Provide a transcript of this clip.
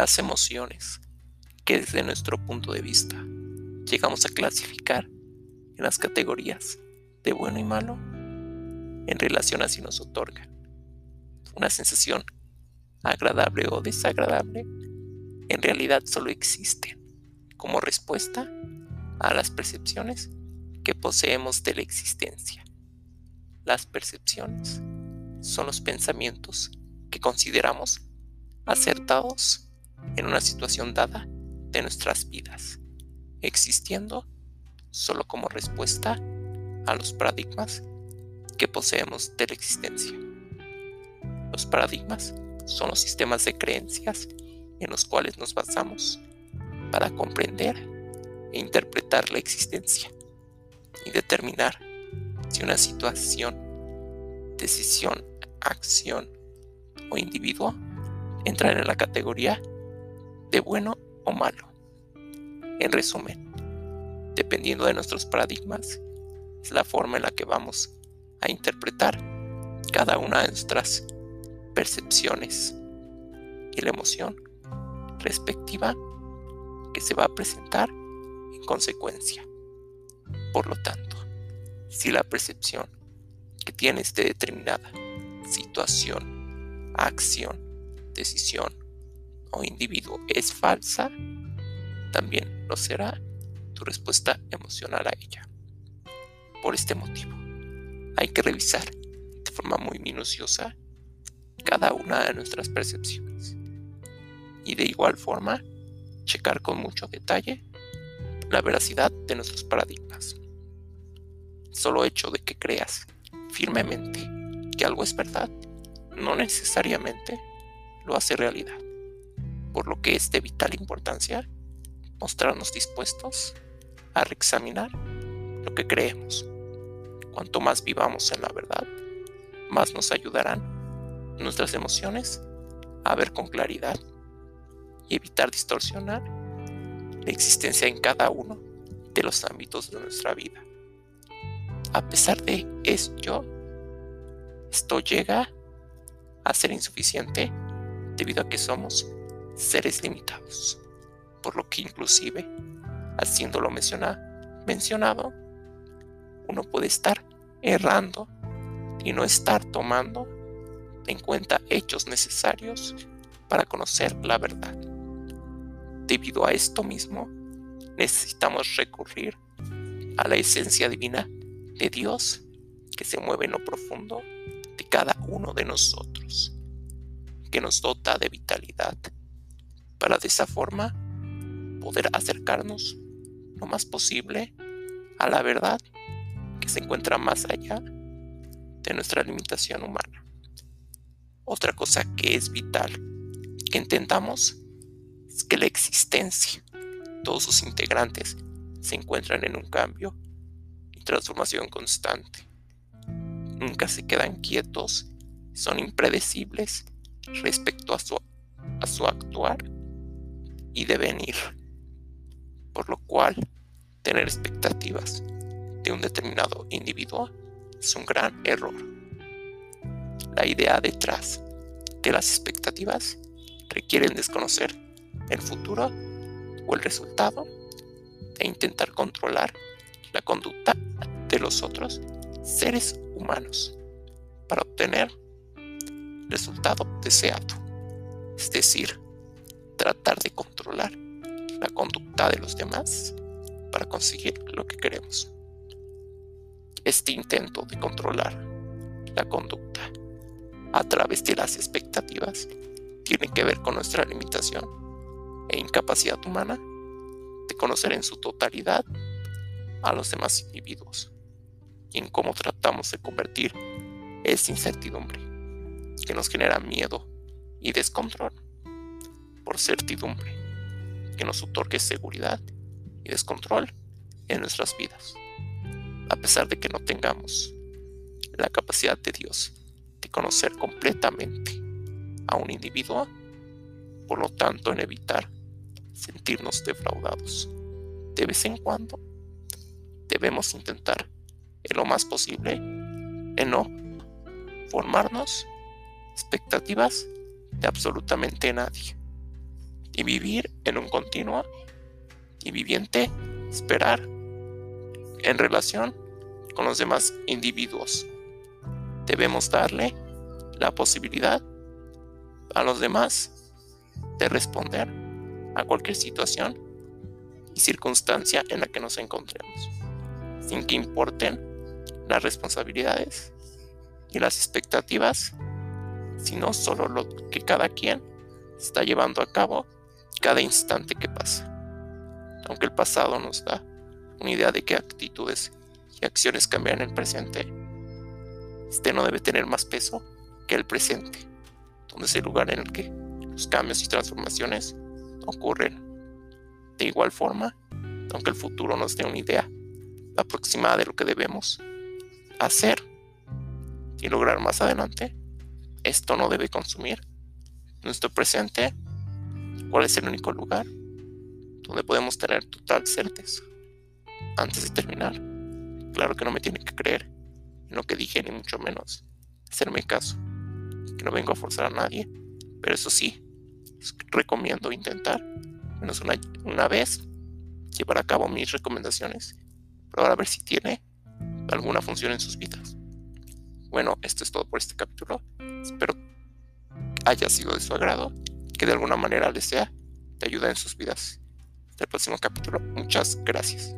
las emociones que desde nuestro punto de vista llegamos a clasificar en las categorías de bueno y malo en relación a si nos otorga una sensación agradable o desagradable, en realidad solo existen como respuesta a las percepciones que poseemos de la existencia. Las percepciones son los pensamientos que consideramos acertados en una situación dada de nuestras vidas, existiendo solo como respuesta a los paradigmas que poseemos de la existencia. Los paradigmas son los sistemas de creencias en los cuales nos basamos para comprender e interpretar la existencia y determinar si una situación, decisión, acción o individuo entran en la categoría de bueno o malo. En resumen, dependiendo de nuestros paradigmas, es la forma en la que vamos a interpretar cada una de nuestras percepciones y la emoción respectiva que se va a presentar en consecuencia. Por lo tanto, si la percepción que tienes de determinada situación, acción, decisión o individuo es falsa, también lo será tu respuesta emocional a ella. Por este motivo, hay que revisar de forma muy minuciosa cada una de nuestras percepciones y de igual forma checar con mucho detalle la veracidad de nuestros paradigmas. Solo hecho de que creas firmemente que algo es verdad no necesariamente lo hace realidad, por lo que es de vital importancia mostrarnos dispuestos a reexaminar lo que creemos. Cuanto más vivamos en la verdad, más nos ayudarán nuestras emociones a ver con claridad y evitar distorsionar la existencia en cada uno de los ámbitos de nuestra vida. A pesar de esto, esto llega a ser insuficiente debido a que somos seres limitados, por lo que inclusive, haciéndolo mencionado, uno puede estar errando y no estar tomando en cuenta hechos necesarios para conocer la verdad. Debido a esto mismo, necesitamos recurrir a la esencia divina de Dios que se mueve en lo profundo de cada uno de nosotros, que nos dota de vitalidad para de esa forma poder acercarnos lo más posible a la verdad que se encuentra más allá de nuestra limitación humana. Otra cosa que es vital que intentamos es que la existencia, todos sus integrantes, se encuentran en un cambio y transformación constante. Nunca se quedan quietos, son impredecibles respecto a su, a su actuar y devenir, por lo cual tener expectativas de un determinado individuo es un gran error. La idea detrás de las expectativas requieren desconocer el futuro o el resultado e intentar controlar la conducta de los otros seres humanos para obtener el resultado deseado, es decir, tratar de controlar la conducta de los demás para conseguir lo que queremos. Este intento de controlar la conducta a través de las expectativas tiene que ver con nuestra limitación e incapacidad humana de conocer en su totalidad a los demás individuos y en cómo tratamos de convertir esa incertidumbre que nos genera miedo y descontrol por certidumbre que nos otorgue seguridad y descontrol en nuestras vidas, a pesar de que no tengamos la capacidad de Dios de conocer completamente a un individuo, por lo tanto en evitar sentirnos defraudados. De vez en cuando debemos intentar en lo más posible en no formarnos expectativas de absolutamente nadie, y vivir en un continuo y viviente esperar en relación con los demás individuos. Debemos darle la posibilidad a los demás de responder a cualquier situación y circunstancia en la que nos encontremos, sin que importen las responsabilidades y las expectativas, sino solo lo que cada quien está llevando a cabo cada instante que pasa. Aunque el pasado nos da una idea de qué actitudes y acciones cambian en el presente, este no debe tener más peso que el presente, donde es el lugar en el que los cambios y transformaciones ocurren. De igual forma, aunque el futuro nos dé una idea aproximada de lo que debemos hacer y lograr más adelante, esto no debe consumir nuestro presente, cuál es el único lugar donde podemos tener total certeza. Antes de terminar, claro que no me tienen que creer en lo que dije, ni mucho menos hacerme caso, que no vengo a forzar a nadie, pero eso sí, recomiendo intentar, menos una, una vez, llevar a cabo mis recomendaciones, probar a ver si tiene alguna función en sus vidas. Bueno, esto es todo por este capítulo. Espero haya sido de su agrado, que de alguna manera les sea de ayuda en sus vidas. Hasta el próximo capítulo. Muchas gracias.